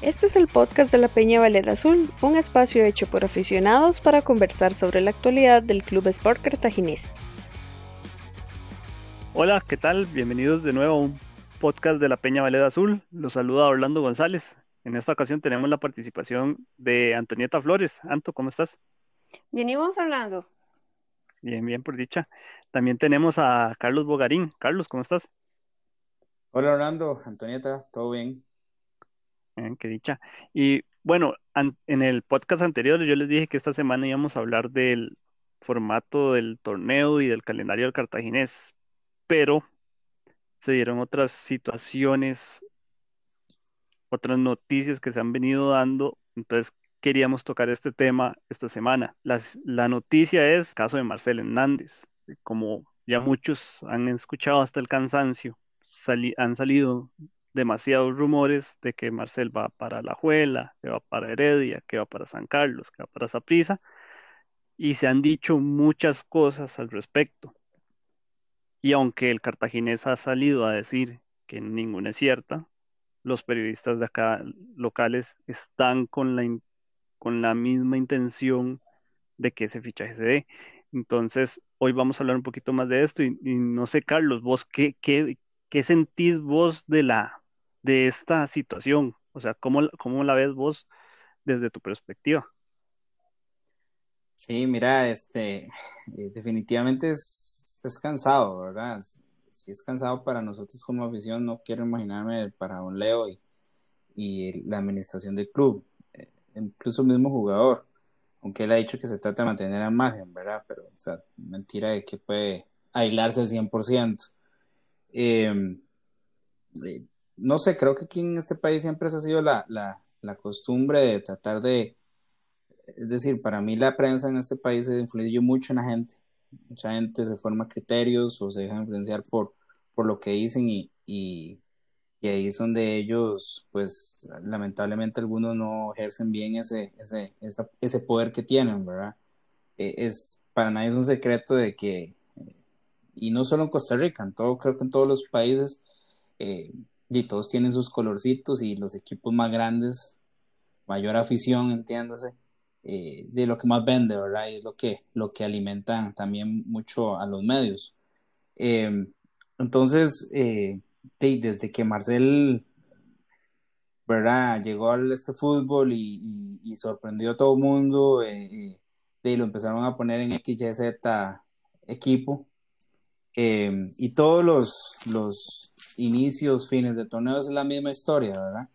Este es el podcast de la Peña Valeda Azul, un espacio hecho por aficionados para conversar sobre la actualidad del Club Sport Cartaginés. Hola, ¿qué tal? Bienvenidos de nuevo a un podcast de la Peña Valeda Azul. Los saluda Orlando González. En esta ocasión tenemos la participación de Antonieta Flores. Anto, ¿cómo estás? Venimos hablando. Bien, bien, por dicha. También tenemos a Carlos Bogarín. Carlos, ¿cómo estás? Hola Orlando, Antonieta, ¿todo bien? Bien, qué dicha. Y bueno, en el podcast anterior yo les dije que esta semana íbamos a hablar del formato del torneo y del calendario del cartaginés, pero se dieron otras situaciones, otras noticias que se han venido dando, entonces queríamos tocar este tema esta semana. la noticia es el caso de Marcel Hernández. Como ya muchos han escuchado hasta el cansancio, han salido demasiados rumores de que Marcel va para La Juela, que va para Heredia, que va para San Carlos, que va para Saprissa, y se han dicho muchas cosas al respecto. Y aunque el cartaginés ha salido a decir que ninguna es cierta, los periodistas de acá locales están con la, con la misma intención de que ese fichaje se dé. Entonces, hoy vamos a hablar un poquito más de esto y, no sé, Carlos, vos, ¿qué, qué, qué sentís vos de, la, de esta situación? O sea, ¿cómo, ¿cómo la ves vos desde tu perspectiva? Sí, mira, este, eh, definitivamente es, es cansado, ¿verdad? Si es cansado para nosotros como afición, no quiero imaginarme para un Leo y, y la administración del club incluso el mismo jugador, aunque él ha dicho que se trata de mantener a margen, ¿verdad? Pero, o sea, mentira de que puede aislarse al 100%. Em, eh, no sé, creo que aquí en este país siempre ha sido la, la, la, costumbre de tratar de, es decir, para mí la prensa en este país influye mucho en la gente. Mucha gente se forma criterios o se deja influenciar por, por lo que dicen y, y ahí es donde ellos, pues lamentablemente algunos no ejercen bien ese, ese, ese poder que tienen, ¿verdad? E, es, para nadie es un secreto de que, y no solo en Costa Rica, en todo, creo que en todos los países, eh, y todos tienen sus colorcitos y los equipos más grandes, mayor afición, entiéndase, eh, de lo que más vende, ¿verdad? Y es lo que, lo que alimenta también mucho a los medios. Eh, entonces, eh, desde que Marcel ¿verdad? llegó al este fútbol y, sorprendió a todo el mundo, eh, eh lo empezaron a poner en XYZ equipo. Em, y todos los, los inicios, fines de torneos es la misma historia, ¿verdad?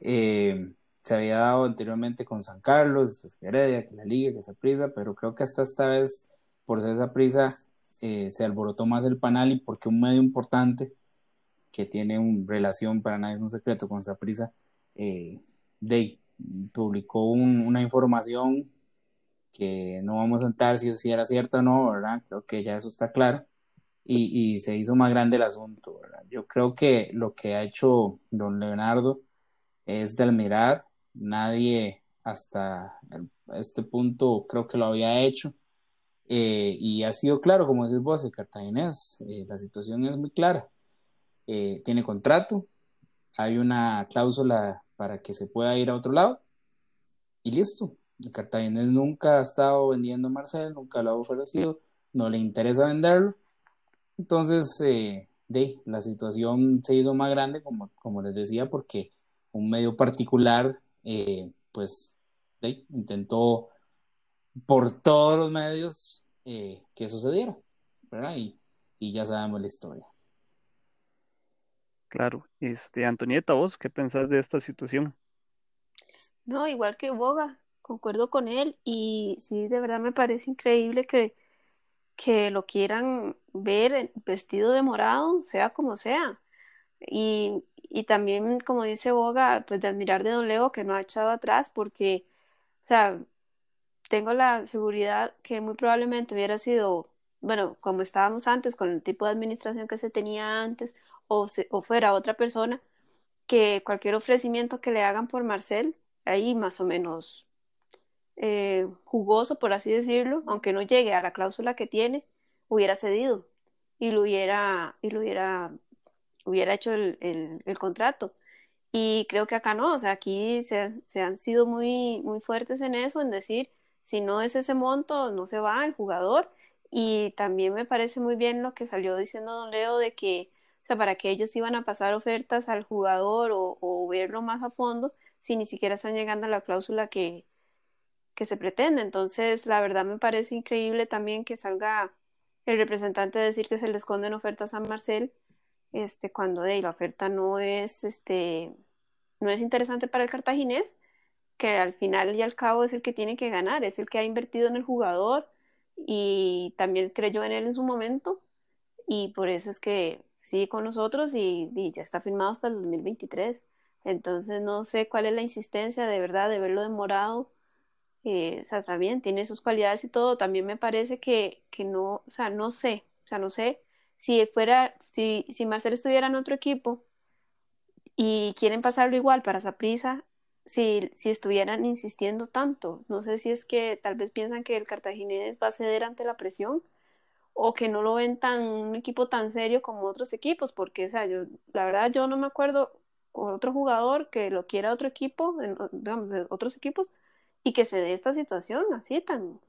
Em, se había dado anteriormente con San Carlos, después que Heredia, que la Liga, que esa prisa, pero creo que hasta esta vez, por ser esa prisa, eh, se alborotó más el panal y porque un medio importante que tiene una relación, para nadie es un secreto, con Saprisa, eh, de, publicó una información que no vamos a entrar si, si era cierta o no, ¿verdad? Creo que ya eso está claro. Y, se hizo más grande el asunto. Yo creo que lo que ha hecho don Leonardo es de admirar. Nadie hasta este punto creo que lo había hecho. Eh, y ha sido claro, como decís vos, el cartaginés, eh, la situación es muy clara. Eh, tiene contrato, hay una cláusula para que se pueda ir a otro lado y listo. El Cartaginés nunca ha estado vendiendo a Marcel, nunca lo ha ofrecido, no le interesa venderlo. Entonces, eh, de, la situación se hizo más grande, como, como les decía, porque un medio particular, eh, pues, de, intentó por todos los medios que sucediera, ¿verdad? Y, y ya sabemos la historia. Claro, este, Antonieta, vos, ¿qué pensás de esta situación? No, igual que Boga, concuerdo con él y sí, de verdad me parece increíble que, que lo quieran ver vestido de morado, sea como sea. Y, y también, como dice Boga, pues de admirar de Don Leo que no ha echado atrás porque, o sea, tengo la seguridad que muy probablemente hubiera sido, bueno, como estábamos antes, con el tipo de administración que se tenía antes, o, o fuera otra persona, que cualquier ofrecimiento que le hagan por Marcel, ahí más o menos eh, jugoso, por así decirlo, aunque no llegue a la cláusula que tiene, hubiera cedido y lo hubiera, y lo hubiera, hubiera hecho el, el, contrato. Y creo que acá no, o sea, aquí se, se, han sido muy, muy fuertes en eso, en decir, si no es ese monto, no se va el jugador. Y también me parece muy bien lo que salió diciendo Don Leo de que, o sea, para que ellos iban a pasar ofertas al jugador o, o verlo más a fondo, si ni siquiera están llegando a la cláusula que, que se pretende. Entonces, la verdad me parece increíble también que salga el representante a decir que se le esconden ofertas a Marcel, este, cuando de la oferta no es, este, no es interesante para el cartaginés, que al final y al cabo es el que tiene que ganar, es el que ha invertido en el jugador y también creyó en él en su momento y por eso es que sigue con nosotros y, y ya está firmado hasta el 2023. Entonces no sé cuál es la insistencia de verdad de verlo demorado eh, o sea, también tiene sus cualidades y todo, también me parece que, que no, o sea, no sé, o sea, no sé si fuera, si, si Marcel estuviera en otro equipo y quieren pasarlo igual para Saprisa, si, si estuvieran insistiendo tanto, no sé si es que tal vez piensan que el Cartaginés va a ceder ante la presión o que no lo ven tan un equipo tan serio como otros equipos, porque, o sea, yo, la verdad, yo no me acuerdo con otro jugador que lo quiera otro equipo, digamos, de otros equipos, y que se dé esta situación así tan,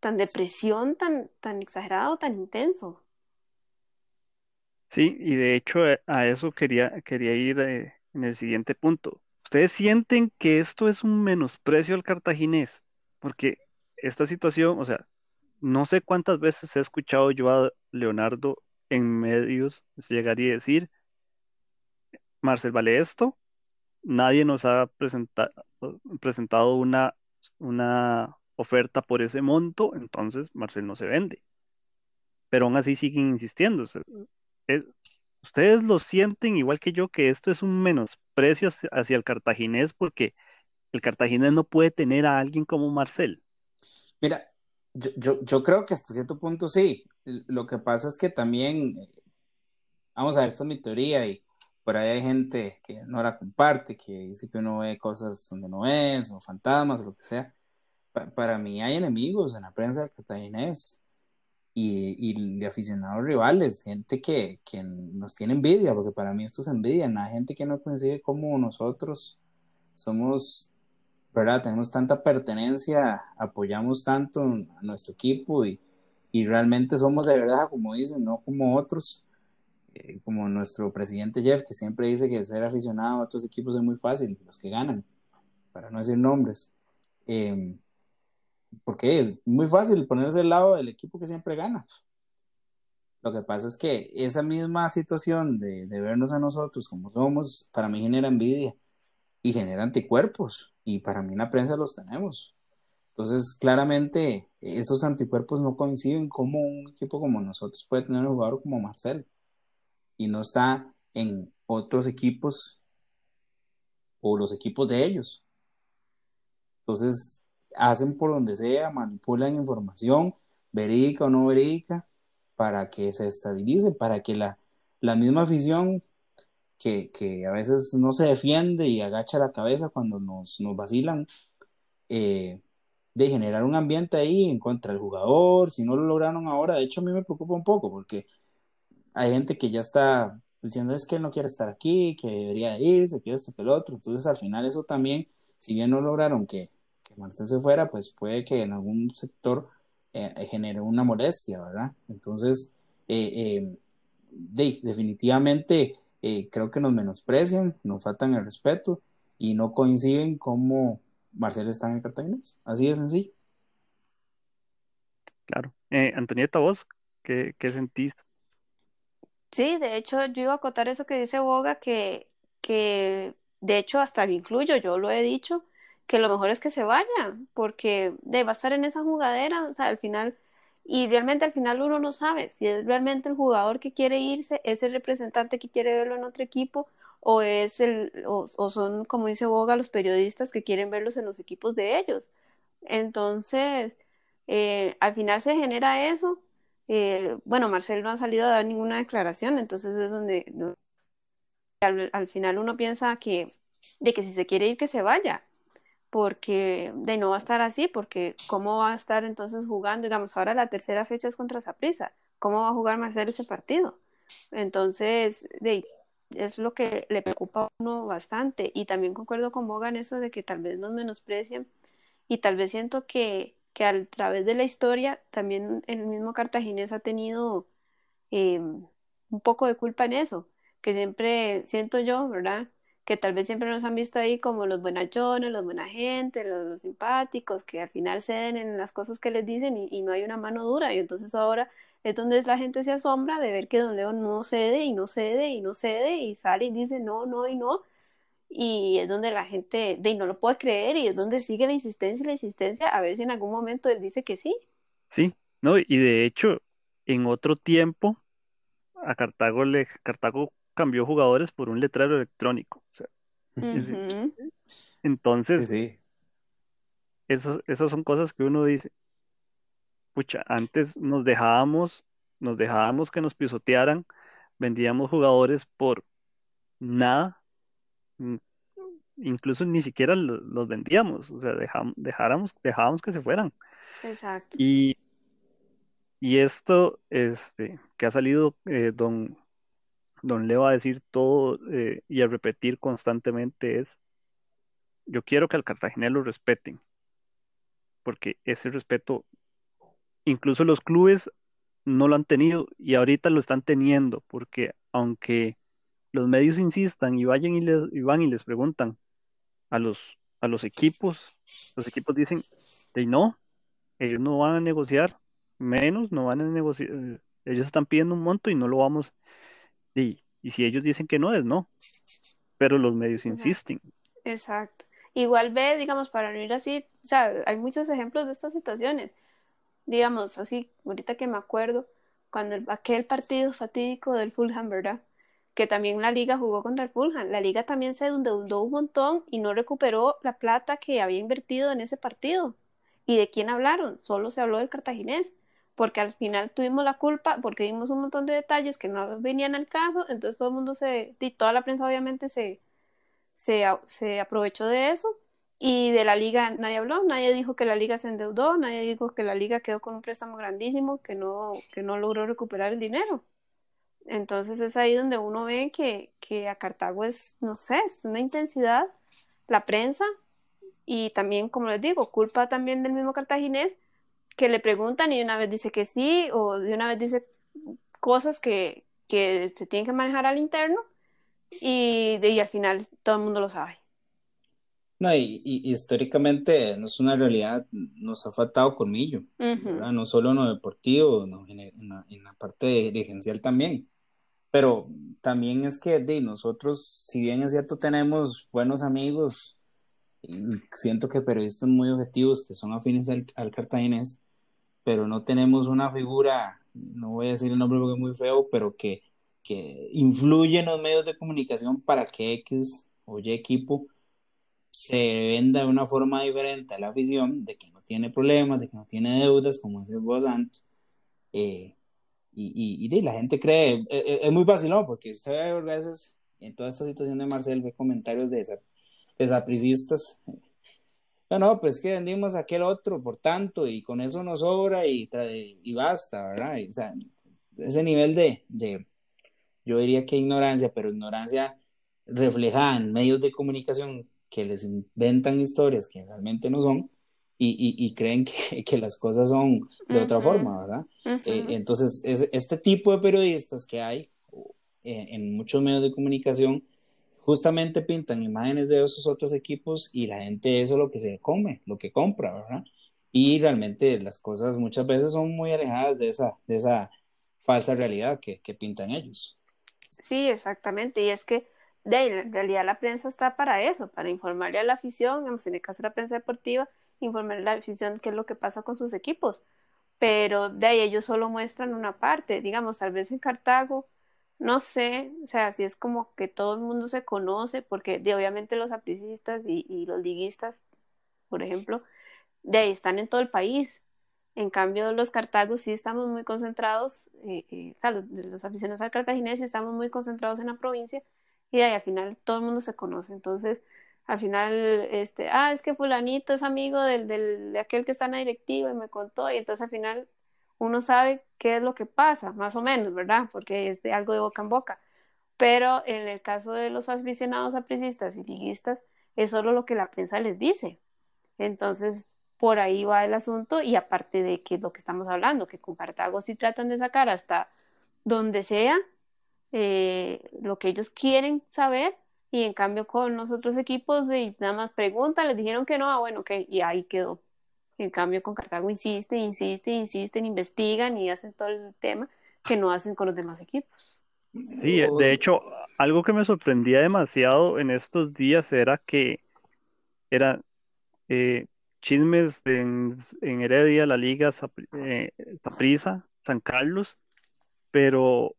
tan depresión, tan, tan exagerado, tan intenso. Sí, y de hecho eh, a eso quería, quería ir eh, en el siguiente punto. ¿Ustedes sienten que esto es un menosprecio al cartaginés? Porque esta situación, o sea, no sé cuántas veces he escuchado yo a Leonardo en medios llegaría a decir, Marcel, vale esto, nadie nos ha presentado una una oferta por ese monto, entonces Marcel no se vende. Pero aún así siguen insistiendo. ustedes lo sienten igual que yo que esto es un menosprecio hacia, el cartaginés porque el cartaginés no puede tener a alguien como Marcel. Mira, yo, yo, creo que hasta cierto punto sí. Lo que pasa es que también, vamos a ver, esta es mi teoría y por ahí hay gente que no la comparte, que dice que uno ve cosas donde no es, o fantasmas, o lo que sea. para mí hay enemigos en la prensa de cartaginés y, y de aficionados rivales, gente que, que, nos tiene envidia, porque para mí esto es envidia, hay gente que no coincide como nosotros somos, ¿verdad? Tenemos tanta pertenencia, apoyamos tanto a nuestro equipo y, y realmente somos de verdad, como dicen, no como otros eh, como nuestro presidente Jeff, que siempre dice que ser aficionado a otros equipos es muy fácil, los que ganan, para no decir nombres. Eh, porque muy fácil ponerse al lado del equipo que siempre gana. Lo que pasa es que esa misma situación de, de vernos a nosotros como somos, para mí genera envidia y genera anticuerpos, y para mí en la prensa los tenemos. Entonces, claramente, esos anticuerpos no coinciden como un equipo como nosotros puede tener un jugador como Marcelo y no está en otros equipos o los equipos de ellos. Entonces, hacen por donde sea, manipulan información, verídica o no verídica, para que se estabilice, para que la, la misma afición que, que, a veces no se defiende y agacha la cabeza cuando nos, nos vacilan, eh, de generar un ambiente ahí en contra del jugador, si no lo lograron ahora, de hecho a mí me preocupa un poco porque hay gente que ya está diciendo es que no quiere estar aquí, que debería irse, que esto, que el otro. Entonces, al final, eso también, si bien no lograron que, que Marcel se fuera, pues puede que en algún sector eh, genere una molestia, ¿verdad? Entonces, eh, eh, definitivamente creo que nos menosprecian, nos faltan el respeto y no coinciden como Marcel está en Cartagena. Así de sencillo. Claro. Antonieta, vos, ¿qué, qué sentís Sí, de hecho yo iba a acotar eso que dice Boga, que, que de hecho hasta lo incluyo, yo lo he dicho, que lo mejor es que se vaya, porque de, va a estar en esa jugadera, o sea, al final, y realmente al final uno no sabe si es realmente el jugador que quiere irse, es el representante que quiere verlo en otro equipo, o es el, o, o son, como dice Boga, los periodistas que quieren verlos en los equipos de ellos. Entonces, eh, al final se genera eso eh, bueno, Marcel no ha salido a dar ninguna declaración, entonces es donde al, final uno piensa que de que si se quiere ir que se vaya, porque de no va a estar así, porque cómo va a estar entonces jugando, digamos, ahora la tercera fecha es contra Saprissa, ¿cómo va a jugar Marcel ese partido? Entonces, es lo que le preocupa a uno bastante. Y también concuerdo con Boga en eso de que tal vez nos menosprecian y tal vez siento que, que a través de la historia también el mismo cartaginés ha tenido em, un poco de culpa en eso, que siempre siento yo, ¿verdad? Que tal vez siempre nos han visto ahí como los buenachones, los buena gente, los, simpáticos, que al final ceden en las cosas que les dicen y no hay una mano dura. Y entonces ahora es donde la gente se asombra de ver que Don León no cede y no cede y no cede y sale y dice no, no y no. Y es donde la gente de, no lo puede creer y es donde sigue la insistencia y la insistencia a ver si en algún momento él dice que sí. Sí, no, y de hecho, en otro tiempo, a Cartago le, Cartago cambió jugadores por un letrero electrónico. O sea, entonces, sí. esas son cosas que uno dice, pucha, antes nos dejábamos, nos dejábamos que nos pisotearan, vendíamos jugadores por nada, incluso ni siquiera los vendíamos, o sea, dejábamos, dejábamos que se fueran. Exacto. Y, y esto, este, que ha salido eh, don, don Leo a decir todo eh, y a repetir constantemente es, yo quiero que al cartaginés lo respeten, porque ese respeto incluso los clubes no lo han tenido y ahorita lo están teniendo, porque aunque los medios insistan y vayan y, les, van y les preguntan a los, a los equipos, los equipos dicen, de no, ellos no van a negociar menos, no van a negociar, ellos están pidiendo un monto y no lo vamos, y, y si ellos dicen que no, es no, pero los medios insisten. Exacto. Igual ve, digamos, para no ir así, o sea, hay muchos ejemplos de estas situaciones digamos así, ahorita que me acuerdo, cuando aquel partido fatídico del Fulham, ¿verdad? Que también la liga jugó contra el Fulham. La liga también se endeudó un montón y no recuperó la plata que había invertido en ese partido. ¿Y de quién hablaron? Solo se habló del cartaginés, porque al final tuvimos la culpa, porque vimos un montón de detalles que no venían al caso, entonces todo el mundo se, y toda la prensa obviamente se, se, se aprovechó de eso y de la liga nadie habló, nadie dijo que la liga se endeudó, nadie dijo que la liga quedó con un préstamo grandísimo, que no, que no logró recuperar el dinero. Entonces es ahí donde uno ve que, que a Cartago es, no sé, es una intensidad, la prensa, y también, como les digo, culpa también del mismo cartaginés, que le preguntan y de una vez dice que sí, o de una vez dice cosas que, que se tienen que manejar al interno, y, y al final todo el mundo lo sabe. No, y, históricamente no es una realidad, nos ha faltado colmillo, no solo en lo deportivo, en, la, parte dirigencial también. Pero también es que de nosotros, si bien es cierto, tenemos buenos amigos, siento que periodistas muy objetivos que son afines al, al cartaginés, pero no tenemos una figura, no voy a decir el nombre porque es muy feo, pero que, que influye en los medios de comunicación para que X o Y equipo se venda de una forma diferente a la afición, de que no tiene problemas, de que no tiene deudas, como dice vos, y, y, la gente cree, e, e, es, muy ¿no? Porque usted a veces en toda esta situación de Marcel ve comentarios de, desapricistas. No, no, pues que vendimos aquel otro por tanto y con eso nos sobra y, y basta, ¿verdad? o sea, ese nivel de, de, yo diría que ignorancia, pero ignorancia reflejada en medios de comunicación que les inventan historias que realmente no son y, y, creen que, que, las cosas son de otra forma, ¿verdad? Eh, entonces, es, este tipo de periodistas que hay eh, en muchos medios de comunicación justamente pintan imágenes de esos otros equipos y la gente eso es lo que se come, lo que compra, ¿verdad? Y realmente las cosas muchas veces son muy alejadas de esa, de esa falsa realidad que, que pintan ellos. Sí, exactamente. Y es que de en realidad la prensa está para eso, para informarle a la afición, en el caso de la prensa deportiva, informarle a la afición qué es lo que pasa con sus equipos. Pero de ahí ellos solo muestran una parte, digamos, tal vez en Cartago, no sé, o sea, si es como que todo el mundo se conoce, porque de, obviamente los apricistas y, los liguistas, por ejemplo, de ahí están en todo el país. En cambio, los cartagos sí estamos muy concentrados, eh, eh, o sea, los, los aficionados al cartaginés sí estamos muy concentrados en la provincia, y ahí al final todo el mundo se conoce. Entonces, al final, este, ah, es que fulanito es amigo del, del, de aquel que está en la directiva y me contó, y entonces al final uno sabe qué es lo que pasa, más o menos, ¿verdad? Porque es de algo de boca en boca. Pero en el caso de los aficionados apricistas y liguistas, es solo lo que la prensa les dice. Entonces, por ahí va el asunto y aparte de que lo que estamos hablando, que con Cartago sí tratan de sacar hasta donde sea eh, lo que ellos quieren saber y en cambio con los otros equipos y nada más preguntan, les dijeron que no, ah, bueno, ok, y ahí quedó. En cambio con Cartago insisten, insisten, insisten, investigan y hacen todo el tema que no hacen con los demás equipos. Sí, de hecho, algo que me sorprendía demasiado en estos días era que eran eh, chismes en, Heredia, la Liga, eh, Saprissa, San Carlos, pero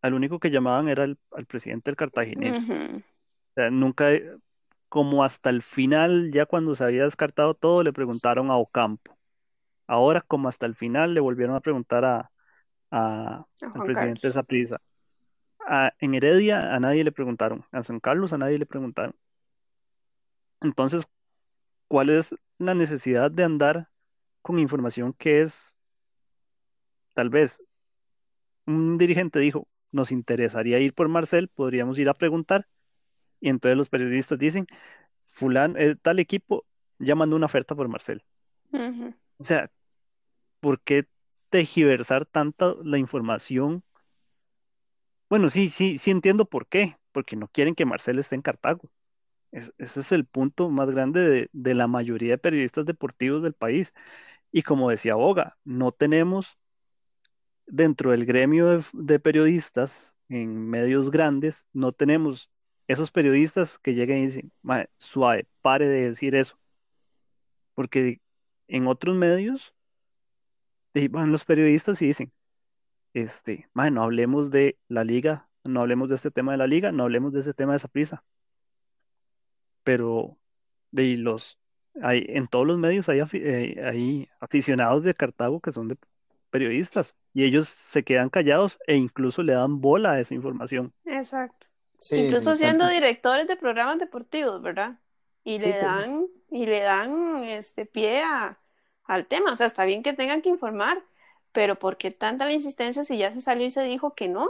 al único que llamaban era el, al presidente del Cartaginés. O sea, nunca, como hasta el final, ya cuando se había descartado todo, le preguntaron a Ocampo. Ahora, como hasta el final, le volvieron a preguntar a, al presidente de Saprissa en Heredia a nadie le preguntaron, a San Carlos a nadie le preguntaron. Entonces, ¿cuál es la necesidad de andar con información que es, tal vez, un dirigente dijo, nos interesaría ir por Marcel, podríamos ir a preguntar, y entonces los periodistas dicen, fulano, eh, tal equipo ya mandó una oferta por Marcel. O sea, ¿por qué tejiversar tanta la información bueno, sí, sí, sí entiendo por qué, porque no quieren que Marcel esté en Cartago. ese es el punto más grande de, la mayoría de periodistas deportivos del país. Y como decía Boga, no tenemos dentro del gremio de, periodistas en medios grandes, no tenemos esos periodistas que lleguen y dicen, suave, pare de decir eso. Porque en otros medios van los periodistas y dicen, este, no hablemos de la liga, no hablemos de este tema de la liga, no hablemos de ese tema de esa prisa. Pero de los hay, en todos los medios hay, eh, hay aficionados de Cartago que son de periodistas y ellos se quedan callados e incluso le dan bola a esa información. Exacto. Incluso siendo directores de programas deportivos, ¿verdad? Y le dan, y le dan este pie al tema. O sea, está bien que tengan que informar, pero ¿por qué tanta la insistencia si ya se salió y se dijo que no?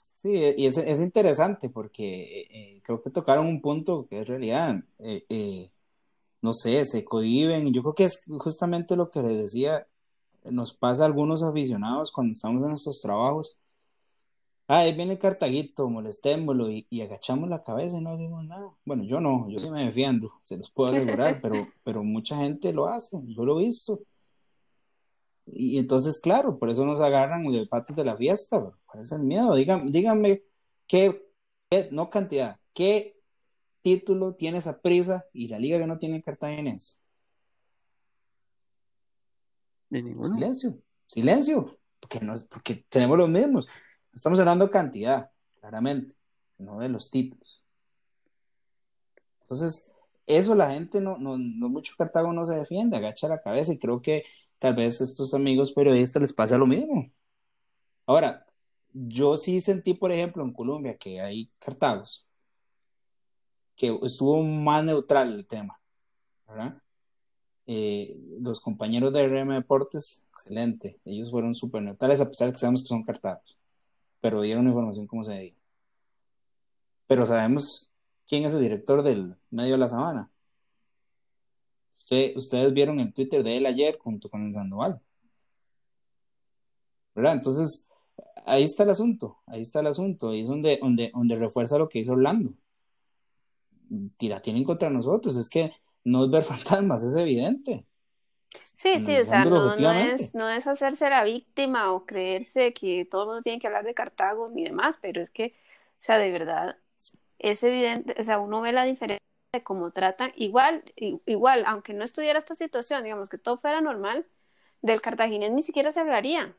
Sí, y es, es interesante porque eh, eh, creo que tocaron un punto que es realidad. Eh, no sé, se cohiben. Yo creo que es justamente lo que les decía, nos pasa a algunos aficionados cuando estamos en nuestros trabajos. Ah, ahí viene el cartaguito, molestémoslo y, y, agachamos la cabeza y no decimos nada. Bueno, yo no, yo sí me defiendo, se los puedo asegurar, pero, pero mucha gente lo hace, yo lo he visto. Y entonces, claro, por eso nos agarran los patos de la fiesta, por ese miedo. Díganme, díganme qué, no cantidad, qué título tiene esa prisa y la liga que no tiene cartaginés. De ninguno. Silencio, silencio, porque, no, porque tenemos los mismos. Estamos hablando de cantidad, claramente, no de los títulos. Entonces, eso la gente no, no, no mucho Cartago no se defiende, agacha la cabeza y creo que tal vez a estos amigos periodistas les pasa lo mismo. Ahora, yo sí sentí, por ejemplo, en Colombia que hay Cartagos, que estuvo más neutral el tema. Eh, los compañeros de RM Deportes, excelente, ellos fueron súper neutrales a pesar de que sabemos que son Cartagos, pero dieron información como se debía. Pero sabemos quién es el director del medio de la sabana ustedes vieron el Twitter de él ayer junto con el Sandoval. ¿Verdad? Entonces, ahí está el asunto, ahí está el asunto, y es donde, donde, donde refuerza lo que hizo Orlando. Tira, tienen contra nosotros, es que no es ver fantasmas, es evidente. Sí, sí, o sea, no, es, no es hacerse la víctima o creerse que todo el mundo tiene que hablar de Cartago ni demás, pero es que, o sea, de verdad, es evidente, o sea, uno ve la diferencia de cómo tratan, igual, igual, aunque no estuviera esta situación, digamos que todo fuera normal, del cartaginés ni siquiera se hablaría.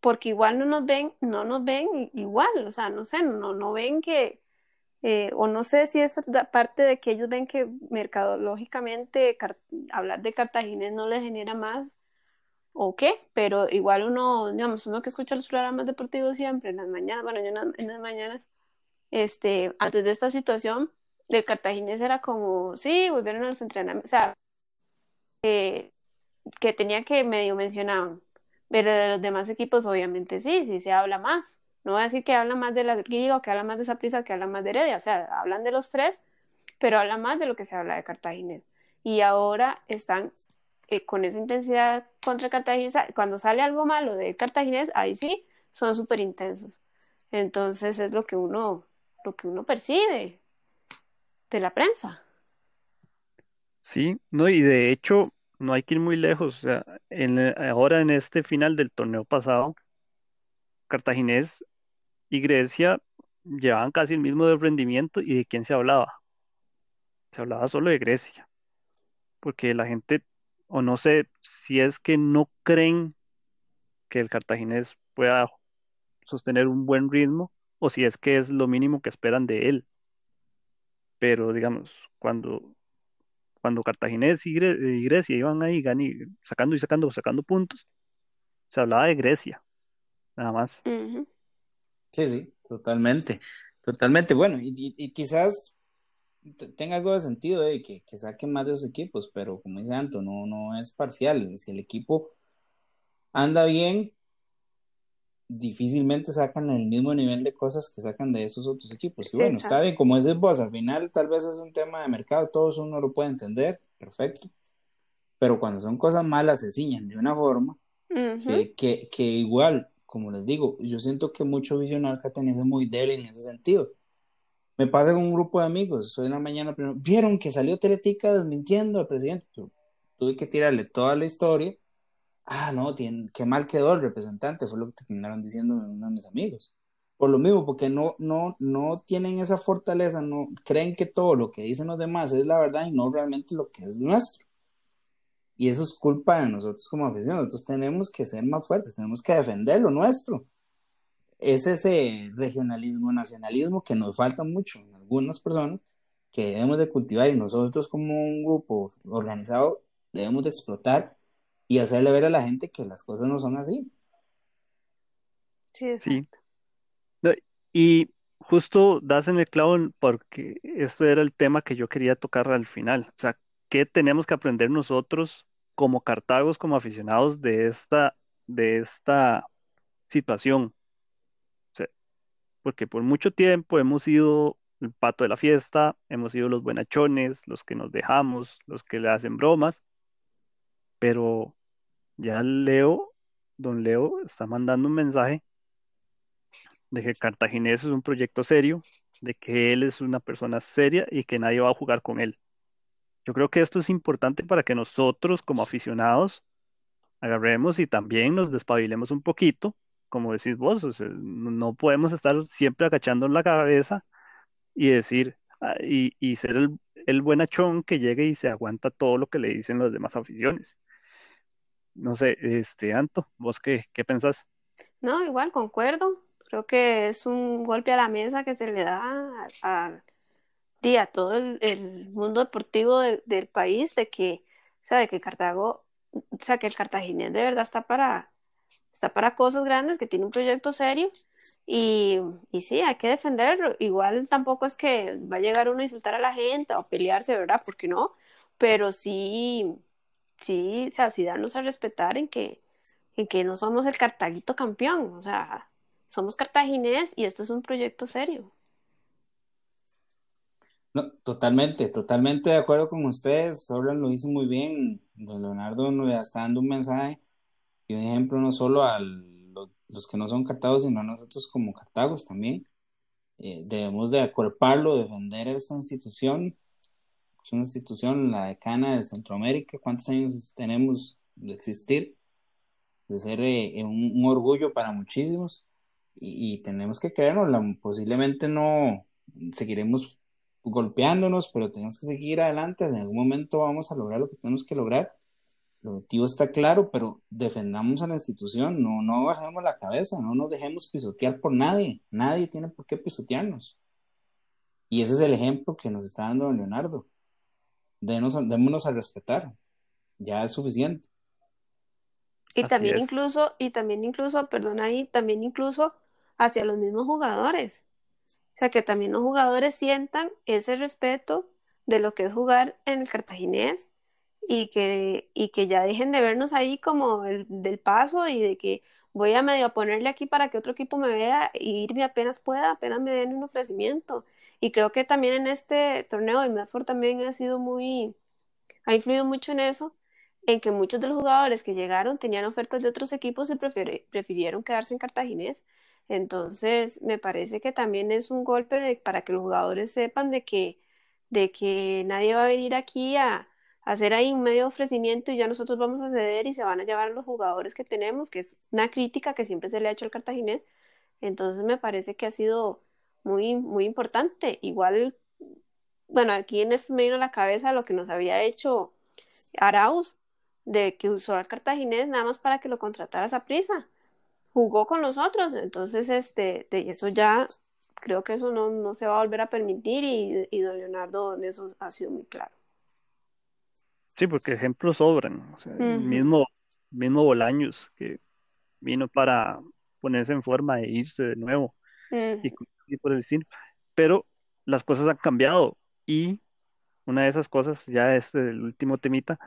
Porque igual no nos ven, no nos ven igual, o sea, no sé, no, no ven que, eh, o no sé si es parte de que ellos ven que mercadológicamente hablar de cartaginés no les genera más o qué, pero igual uno, digamos, uno que escucha los programas deportivos siempre en las mañanas, bueno, yo en las mañanas, este, antes de esta situación, del cartaginés era como, sí, volvieron a los entrenamientos, o sea, que tenía que medio mencionaban, pero de los demás equipos obviamente sí, sí se habla más, No voy a decir que hablan más de la Liga o que hablan más de Saprissa que hablan más de Heredia. O sea, hablan de los tres, pero hablan más de lo que se habla de Cartaginés. Y ahora están eh, con esa intensidad contra Cartaginés. Cuando sale algo malo de Cartaginés, ahí sí, son súper intensos. Entonces es lo que uno, lo que uno percibe de la prensa. Sí, no, y de hecho, no hay que ir muy lejos. O sea, ahora en este final del torneo pasado, Cartaginés y Grecia llevaban casi el mismo rendimiento y de quién se hablaba. Se hablaba solo de Grecia, porque la gente, o no sé si es que no creen que el cartaginés pueda sostener un buen ritmo, o si es que es lo mínimo que esperan de él. Pero digamos, cuando, cuando Cartaginés y, Grecia iban ahí sacando y sacando, sacando puntos, se hablaba de Grecia, nada más. Sí, sí, totalmente, totalmente. Bueno, y, quizás tenga algo de sentido de que, que saquen más de los equipos, pero como dice Anto, no, no es parcial. Si el equipo anda bien, difícilmente sacan el mismo nivel de cosas que sacan de esos otros equipos. Y bueno, está bien, como dices vos, al final tal vez es un tema de mercado, todos uno lo puede entender, perfecto. Pero cuando son cosas malas se ciñen de una forma que, que, que igual como les digo, yo siento que mucho visionario es muy débil en ese sentido. Me pasa con un grupo de amigos, hoy en la mañana primero, vieron que salió Teletica desmintiendo al presidente, tuve que tirarle toda la historia. Ah, no, tiene, qué mal quedó el representante, fue lo que terminaron diciendo uno de mis amigos. Por lo mismo, porque no, no, no tienen esa fortaleza, no creen que todo lo que dicen los demás es la verdad y no realmente lo que es nuestro. Y eso es culpa de nosotros como afición. Nosotros tenemos que ser más fuertes, tenemos que defender lo nuestro. Es ese regionalismo, nacionalismo que nos falta mucho en algunas personas que debemos de cultivar y nosotros como un grupo organizado debemos de explotar y hacerle ver a la gente que las cosas no son así. Sí, sí. Y justo das en el clavo porque esto era el tema que yo quería tocar al final. O sea, ¿qué tenemos que aprender nosotros como cartagos, como aficionados de esta, de esta situación. porque por mucho tiempo hemos sido el pato de la fiesta, hemos sido los buenachones, los que nos dejamos, los que le hacen bromas, pero ya Leo, don Leo, está mandando un mensaje de que Cartaginés es un proyecto serio, de que él es una persona seria y que nadie va a jugar con él. Yo creo que esto es importante para que nosotros como aficionados agarremos y también nos despabilemos un poquito, como decís vos, no podemos estar siempre agachando la cabeza y decir, ah, y, ser el, el buenachón que llegue y se aguanta todo lo que le dicen las demás aficiones. No sé, este, Anto, ¿vos qué, qué pensás? No, igual, concuerdo. Creo que es un golpe a la mesa que se le da a a todo el, mundo deportivo del país de que, o que Cartago, o sea, que el cartaginés de verdad está para, está para cosas grandes, que tiene un proyecto serio y, y sí, hay que defenderlo. Igual tampoco es que va a llegar uno a insultar a la gente o pelearse, ¿verdad? Porque no, pero sí, sí, o sea, sí darnos a respetar en que, en que no somos el cartaguito campeón, o sea, somos cartaginés y esto es un proyecto serio. No, totalmente, totalmente de acuerdo con ustedes. Orlan lo hizo muy bien. Don Leonardo nos está dando un mensaje y un ejemplo no solo a los que no son cartagos, sino a nosotros como cartagos también. Eh, debemos de acorparlo, defender esta institución. Es una institución, la decana de Centroamérica. ¿Cuántos años tenemos de existir? De ser eh, un, orgullo para muchísimos. Y, y tenemos que creernos, posiblemente no seguiremos golpeándonos, pero tenemos que seguir adelante. En algún momento vamos a lograr lo que tenemos que lograr. El objetivo está claro, pero defendamos a la institución, no, no bajemos la cabeza, no nos dejemos pisotear por nadie. Nadie tiene por qué pisotearnos. Y ese es el ejemplo que nos está dando Leonardo. Denos, démonos a respetar. Ya es suficiente. Y también incluso, y también incluso, perdón ahí, también incluso hacia los mismos jugadores. O sea, que también los jugadores sientan ese respeto de lo que es jugar en el cartaginés y que, y que ya dejen de vernos ahí como el, del paso y de que, voy a medio ponerle aquí para que otro equipo me vea e irme apenas pueda, apenas me den un ofrecimiento. Y creo que también en este torneo de Medford también ha sido muy, ha influido mucho en eso, en que muchos de los jugadores que llegaron tenían ofertas de otros equipos y prefirieron quedarse en Cartaginés. Entonces, me parece que también es un golpe para que los jugadores sepan de que, de que nadie va a venir aquí a, hacer ahí un medio ofrecimiento y ya nosotros vamos a ceder y se van a llevar los jugadores que tenemos, que es una crítica que siempre se le ha hecho al cartaginés. Entonces me parece que ha sido muy, muy importante. Igual, bueno, aquí en esto me vino a la cabeza lo que nos había hecho Arauz, de que usó al cartaginés nada más para que lo contratara a prisa. Jugó con nosotros, entonces este, de eso ya creo que eso no, no se va a volver a permitir y, y don Leonardo en eso ha sido muy claro. Sí, porque ejemplos sobran. O sea, el mismo, mismo Bolaños que vino para ponerse en forma e irse de nuevo y, por el cine. Pero las cosas han cambiado y una de esas cosas, ya es el último temita,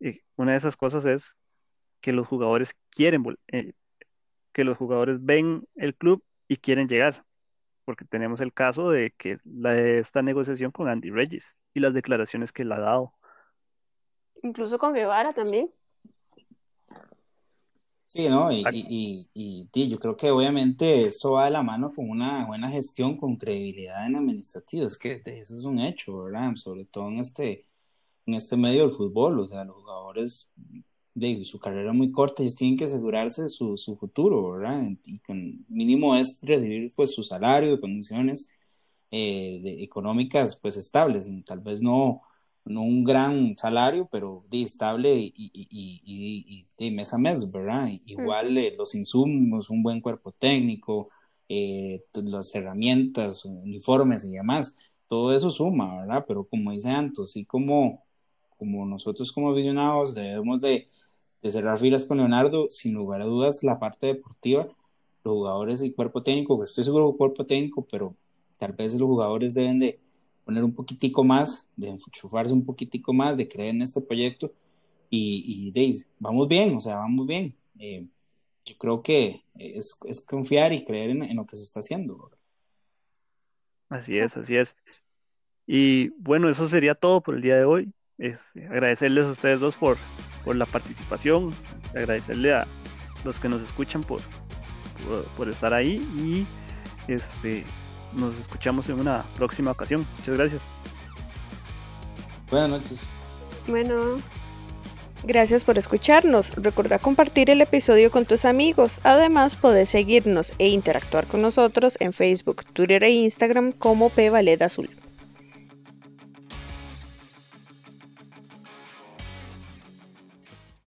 eh, una de esas cosas es que los jugadores quieren, eh, que los jugadores ven el club y quieren llegar, porque tenemos el caso de que la, esta negociación con Andy Regis y las declaraciones que él ha dado incluso con Guevara también. Sí, ¿no? Y, y, y, yo creo que obviamente eso va de la mano con una buena gestión, con credibilidad en administrativo, es que eso es un hecho, ¿verdad? Sobre todo en este, en este medio del fútbol, o sea, los jugadores de su carrera muy corta, ellos tienen que asegurarse su, su futuro, ¿verdad? Y con mínimo es recibir pues su salario, de condiciones eh, económicas pues estables, tal vez no no un gran salario, pero de estable y, y, y, mes a mes, ¿verdad? Igual eh, los insumos, un buen cuerpo técnico, eh, las herramientas, uniformes y demás, todo eso suma, ¿verdad? Pero como dice Anto, sí como, como nosotros como visionados debemos de, de cerrar filas con Leonardo, sin lugar a dudas, la parte deportiva, los jugadores y cuerpo técnico, que estoy seguro cuerpo técnico, pero tal vez los jugadores deben de poner un poquitico más, de enchufarse un poquitico más, de creer en este proyecto y, y vamos bien, o sea, vamos bien. Eh, yo creo que es, confiar y creer en, lo que se está haciendo. Así es, así es. Y bueno, eso sería todo por el día de hoy. Es, agradecerles a ustedes dos por, por la participación, agradecerle a los que nos escuchan por, por, por estar ahí y este nos escuchamos en una próxima ocasión. Muchas gracias. Buenas noches. Bueno. Gracias por escucharnos. Recuerda compartir el episodio con tus amigos. Además, podés seguirnos e interactuar con nosotros en Facebook, Twitter e Instagram como P Azul.